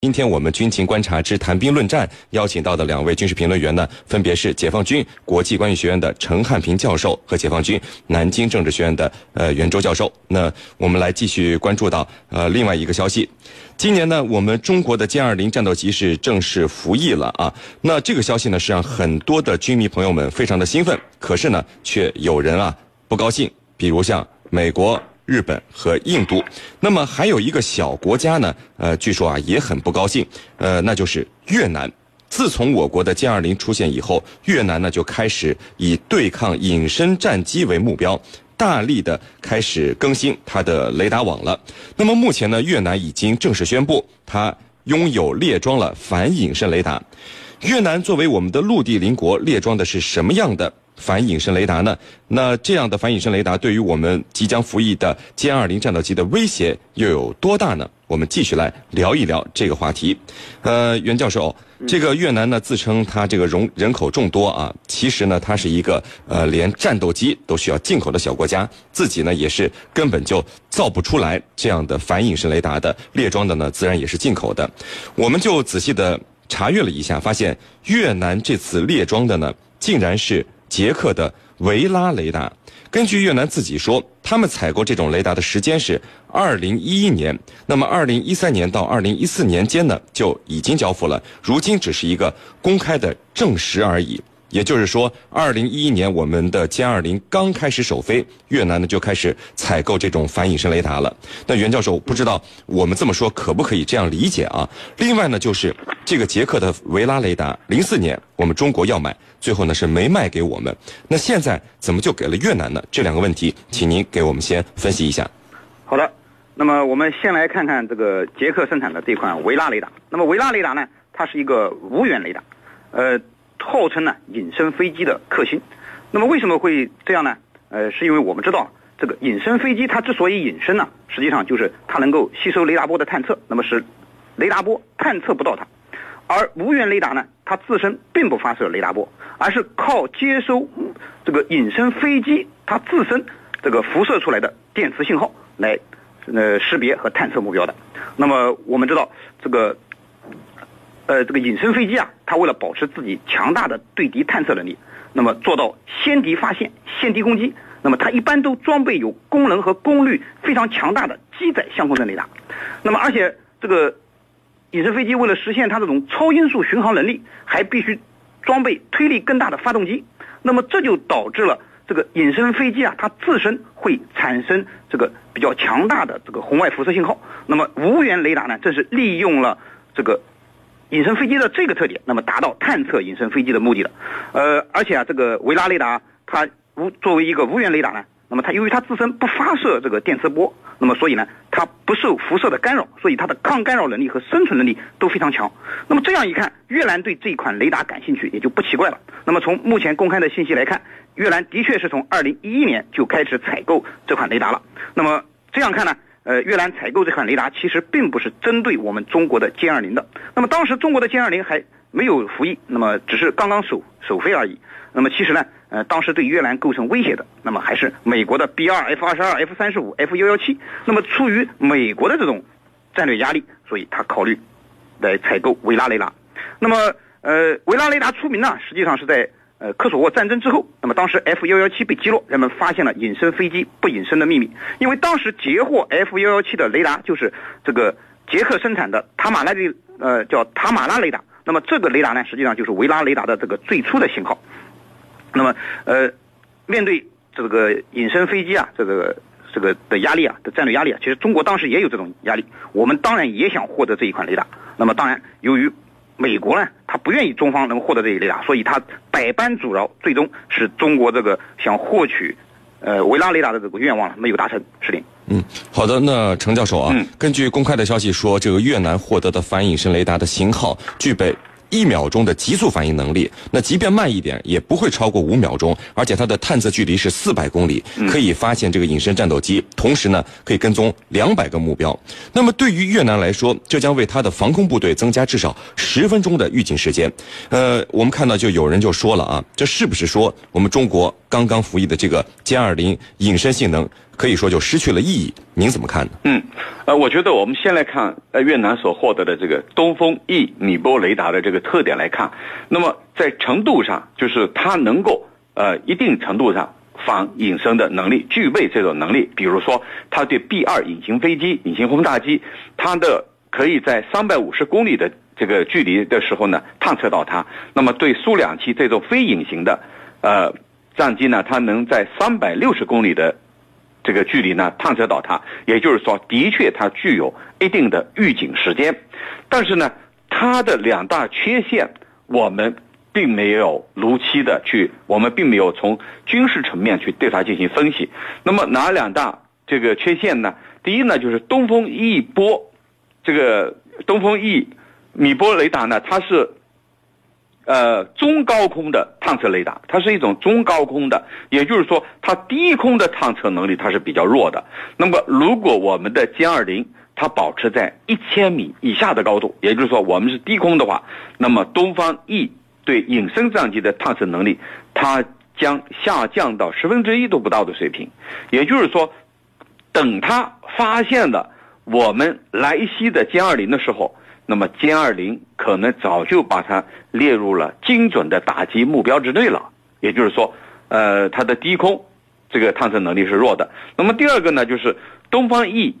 今天我们军情观察之谈兵论战邀请到的两位军事评论员呢，分别是解放军国际关系学院的陈汉平教授和解放军南京政治学院的呃袁周教授。那我们来继续关注到呃另外一个消息，今年呢，我们中国的歼二零战斗机是正式服役了啊。那这个消息呢，是让很多的军迷朋友们非常的兴奋，可是呢，却有人啊不高兴，比如像美国。日本和印度，那么还有一个小国家呢，呃，据说啊也很不高兴，呃，那就是越南。自从我国的歼二零出现以后，越南呢就开始以对抗隐身战机为目标，大力的开始更新它的雷达网了。那么目前呢，越南已经正式宣布，它拥有列装了反隐身雷达。越南作为我们的陆地邻国，列装的是什么样的？反隐身雷达呢？那这样的反隐身雷达对于我们即将服役的歼二零战斗机的威胁又有多大呢？我们继续来聊一聊这个话题。呃，袁教授，这个越南呢自称它这个容人口众多啊，其实呢它是一个呃连战斗机都需要进口的小国家，自己呢也是根本就造不出来这样的反隐身雷达的，列装的呢自然也是进口的。我们就仔细的查阅了一下，发现越南这次列装的呢竟然是。捷克的维拉雷达，根据越南自己说，他们采购这种雷达的时间是二零一一年，那么二零一三年到二零一四年间呢就已经交付了，如今只是一个公开的证实而已。也就是说，二零一一年我们的歼二零刚开始首飞，越南呢就开始采购这种反隐身雷达了。那袁教授不知道我们这么说可不可以这样理解啊？另外呢，就是这个捷克的维拉雷达，零四年我们中国要买。最后呢是没卖给我们，那现在怎么就给了越南呢？这两个问题，请您给我们先分析一下。好的，那么我们先来看看这个捷克生产的这款维拉雷达。那么维拉雷达呢，它是一个无源雷达，呃，号称呢隐身飞机的克星。那么为什么会这样呢？呃，是因为我们知道这个隐身飞机它之所以隐身呢，实际上就是它能够吸收雷达波的探测，那么使雷达波探测不到它。而无源雷达呢，它自身并不发射雷达波。而是靠接收这个隐身飞机它自身这个辐射出来的电磁信号来呃识别和探测目标的。那么我们知道这个呃这个隐身飞机啊，它为了保持自己强大的对敌探测能力，那么做到先敌发现、先敌攻击，那么它一般都装备有功能和功率非常强大的机载相控阵雷达。那么而且这个隐身飞机为了实现它这种超音速巡航能力，还必须。装备推力更大的发动机，那么这就导致了这个隐身飞机啊，它自身会产生这个比较强大的这个红外辐射信号。那么无源雷达呢，这是利用了这个隐身飞机的这个特点，那么达到探测隐身飞机的目的的。呃，而且啊，这个维拉雷达它无作为一个无源雷达呢。那么它由于它自身不发射这个电磁波，那么所以呢，它不受辐射的干扰，所以它的抗干扰能力和生存能力都非常强。那么这样一看，越南对这款雷达感兴趣也就不奇怪了。那么从目前公开的信息来看，越南的确是从二零一一年就开始采购这款雷达了。那么这样看呢，呃，越南采购这款雷达其实并不是针对我们中国的歼二零的。那么当时中国的歼二零还没有服役，那么只是刚刚首首飞而已。那么其实呢？呃，当时对越南构成威胁的，那么还是美国的 B 二、F 二十二、F 三十五、F 幺幺七。那么出于美国的这种战略压力，所以他考虑来采购维拉雷达。那么，呃，维拉雷达出名呢，实际上是在呃科索沃战争之后。那么当时 F 幺幺七被击落，人们发现了隐身飞机不隐身的秘密。因为当时截获 F 幺幺七的雷达就是这个捷克生产的塔马拉的呃叫塔马拉雷达。那么这个雷达呢，实际上就是维拉雷达的这个最初的型号。那么，呃，面对这个隐身飞机啊，这个这个的压力啊，的战略压力啊，其实中国当时也有这种压力。我们当然也想获得这一款雷达。那么，当然由于美国呢，他不愿意中方能获得这一雷达，所以他百般阻挠，最终使中国这个想获取呃维拉雷达的这个愿望没有达成。是的。嗯，好的。那程教授啊，根据公开的消息说，这个越南获得的反隐身雷达的型号具备。一秒钟的急速反应能力，那即便慢一点也不会超过五秒钟，而且它的探测距离是四百公里，可以发现这个隐身战斗机，同时呢可以跟踪两百个目标。那么对于越南来说，这将为它的防空部队增加至少十分钟的预警时间。呃，我们看到就有人就说了啊，这是不是说我们中国刚刚服役的这个歼二零隐身性能可以说就失去了意义。您怎么看呢？嗯，呃，我觉得我们先来看呃越南所获得的这个东风 E 米波雷达的这个特点来看，那么在程度上，就是它能够呃一定程度上防隐身的能力，具备这种能力。比如说，它对 B 二隐形飞机、隐形轰炸机，它的可以在三百五十公里的这个距离的时候呢探测到它。那么对苏两七这种非隐形的呃战机呢，它能在三百六十公里的这个距离呢探测到它。也就是说，的确它具有一定的预警时间。但是呢，它的两大缺陷我们并没有如期的去，我们并没有从军事层面去对它进行分析。那么哪两大这个缺陷呢？第一呢，就是东风一波，这个东风一米波雷达呢，它是呃中高空的探测雷达，它是一种中高空的，也就是说它低空的探测能力它是比较弱的。那么如果我们的歼二零它保持在一千米以下的高度，也就是说我们是低空的话，那么东方 E 对隐身战机的探测能力，它将下降到十分之一都不到的水平。也就是说，等它发现了我们来袭的歼二零的时候，那么歼二零可能早就把它列入了精准的打击目标之内了。也就是说，呃，它的低空这个探测能力是弱的。那么第二个呢，就是东方 E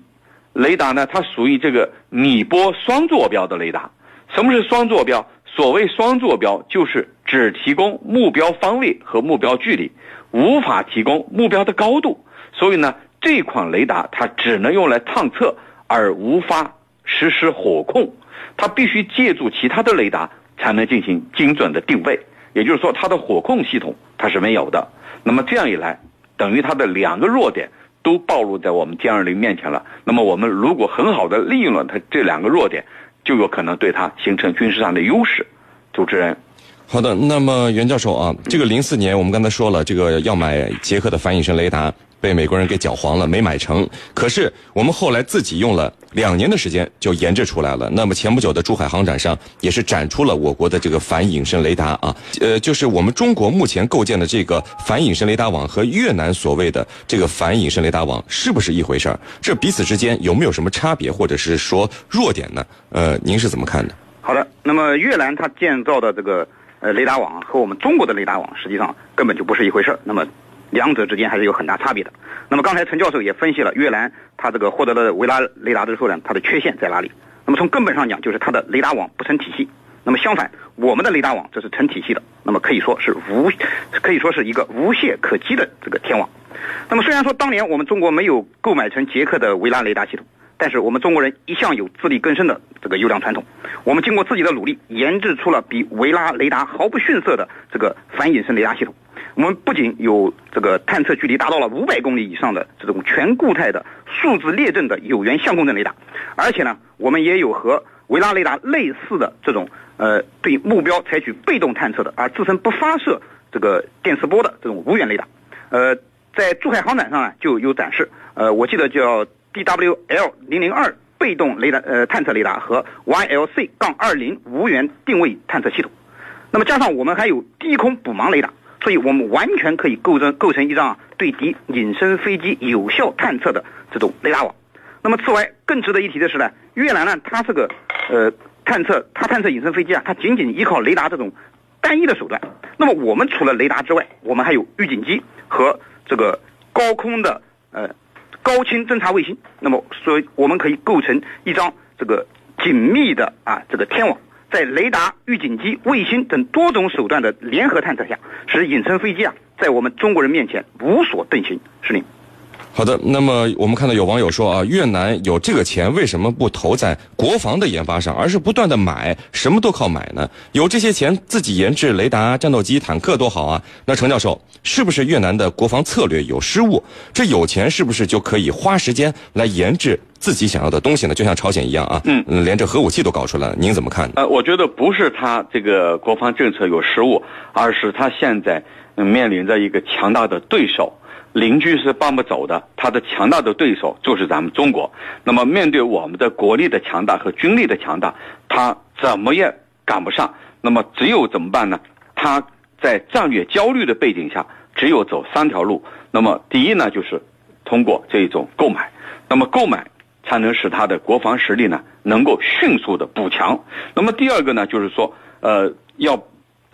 雷达呢，它属于这个米波双坐标的雷达。什么是双坐标？所谓双坐标，就是只提供目标方位和目标距离，无法提供目标的高度。所以呢，这款雷达它只能用来探测，而无法实施火控。它必须借助其他的雷达才能进行精准的定位。也就是说，它的火控系统它是没有的。那么这样一来，等于它的两个弱点都暴露在我们歼二零面前了。那么我们如果很好的利用了它这两个弱点，就有可能对它形成军事上的优势。主持人，好的，那么袁教授啊，这个零四年我们刚才说了，这个要买捷克的反隐身雷达，被美国人给搅黄了，没买成。可是我们后来自己用了两年的时间就研制出来了。那么前不久的珠海航展上也是展出了我国的这个反隐身雷达啊，呃，就是我们中国目前构建的这个反隐身雷达网和越南所谓的这个反隐身雷达网是不是一回事儿？这彼此之间有没有什么差别，或者是说弱点呢？呃，您是怎么看的？好的，那么越南它建造的这个呃雷达网和我们中国的雷达网实际上根本就不是一回事儿，那么两者之间还是有很大差别的。那么刚才陈教授也分析了越南它这个获得的维拉雷达之后呢，它的缺陷在哪里？那么从根本上讲，就是它的雷达网不成体系。那么相反，我们的雷达网这是成体系的，那么可以说是无，可以说是一个无懈可击的这个天网。那么虽然说当年我们中国没有购买成捷克的维拉雷达系统。但是我们中国人一向有自力更生的这个优良传统，我们经过自己的努力，研制出了比维拉雷达毫不逊色的这个反隐身雷达系统。我们不仅有这个探测距离达到了五百公里以上的这种全固态的数字列阵的有源相共振雷达，而且呢，我们也有和维拉雷达类似的这种呃对目标采取被动探测的，而自身不发射这个电磁波的这种无源雷达。呃，在珠海航展上呢就有展示，呃，我记得叫。DWL 零零二被动雷达呃探测雷达和 YLC 杠二零无源定位探测系统，那么加上我们还有低空补盲雷达，所以我们完全可以构成构成一张对敌隐身飞机有效探测的这种雷达网。那么此外，更值得一提的是呢，越南呢它这个呃探测它探测隐身飞机啊，它仅仅依靠雷达这种单一的手段。那么我们除了雷达之外，我们还有预警机和这个高空的呃。高清侦察卫星，那么所以我们可以构成一张这个紧密的啊这个天网，在雷达、预警机、卫星等多种手段的联合探测下，使隐身飞机啊在我们中国人面前无所遁形。是您。好的，那么我们看到有网友说啊，越南有这个钱，为什么不投在国防的研发上，而是不断的买，什么都靠买呢？有这些钱自己研制雷达、战斗机、坦克多好啊！那程教授，是不是越南的国防策略有失误？这有钱是不是就可以花时间来研制自己想要的东西呢？就像朝鲜一样啊，嗯，连这核武器都搞出来了，您怎么看？呃，我觉得不是他这个国防政策有失误，而是他现在面临着一个强大的对手。邻居是搬不走的，他的强大的对手就是咱们中国。那么面对我们的国力的强大和军力的强大，他怎么也赶不上。那么只有怎么办呢？他在战略焦虑的背景下，只有走三条路。那么第一呢，就是通过这种购买，那么购买才能使他的国防实力呢能够迅速的补强。那么第二个呢，就是说，呃，要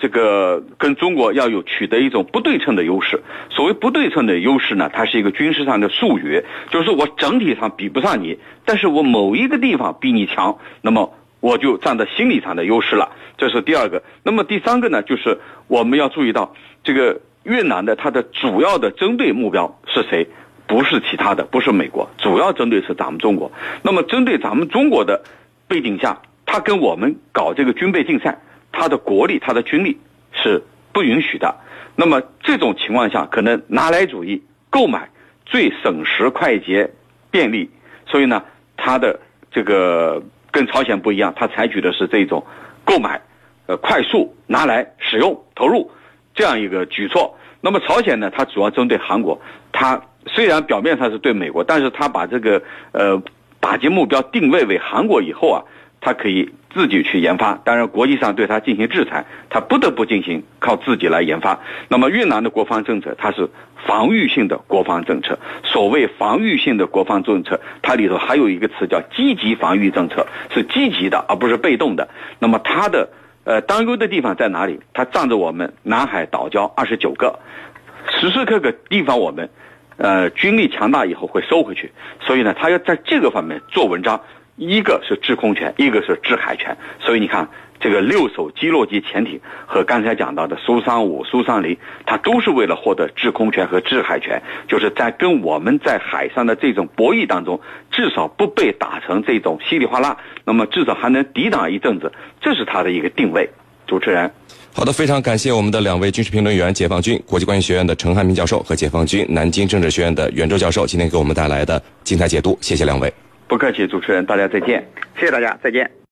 这个跟中国要有取得一种不对称的优势。所谓不对称的优势呢，它是一个军事上的术语，就是我整体上比不上你，但是我某一个地方比你强，那么我就占到心理上的优势了。这是第二个。那么第三个呢，就是我们要注意到这个。越南的它的主要的针对目标是谁？不是其他的，不是美国，主要针对是咱们中国。那么针对咱们中国的背景下，他跟我们搞这个军备竞赛，他的国力、他的军力是不允许的。那么这种情况下，可能拿来主义购买最省时、快捷、便利，所以呢，他的这个跟朝鲜不一样，他采取的是这种购买，呃，快速拿来使用、投入。这样一个举措，那么朝鲜呢？它主要针对韩国，它虽然表面上是对美国，但是它把这个呃打击目标定位为韩国以后啊，它可以自己去研发。当然，国际上对它进行制裁，它不得不进行靠自己来研发。那么越南的国防政策，它是防御性的国防政策。所谓防御性的国防政策，它里头还有一个词叫积极防御政策，是积极的，而不是被动的。那么它的。呃，担忧的地方在哪里？它仗着我们南海岛礁二十九个，时时刻刻提防我们，呃，军力强大以后会收回去。所以呢，他要在这个方面做文章。一个是制空权，一个是制海权。所以你看。这个六艘基洛级潜艇和刚才讲到的苏三五、苏三零，它都是为了获得制空权和制海权，就是在跟我们在海上的这种博弈当中，至少不被打成这种稀里哗啦，那么至少还能抵挡一阵子，这是它的一个定位。主持人，好的，非常感谢我们的两位军事评论员，解放军国际关系学院的陈汉平教授和解放军南京政治学院的袁周教授，今天给我们带来的精彩解读，谢谢两位。不客气，主持人，大家再见，谢谢大家，再见。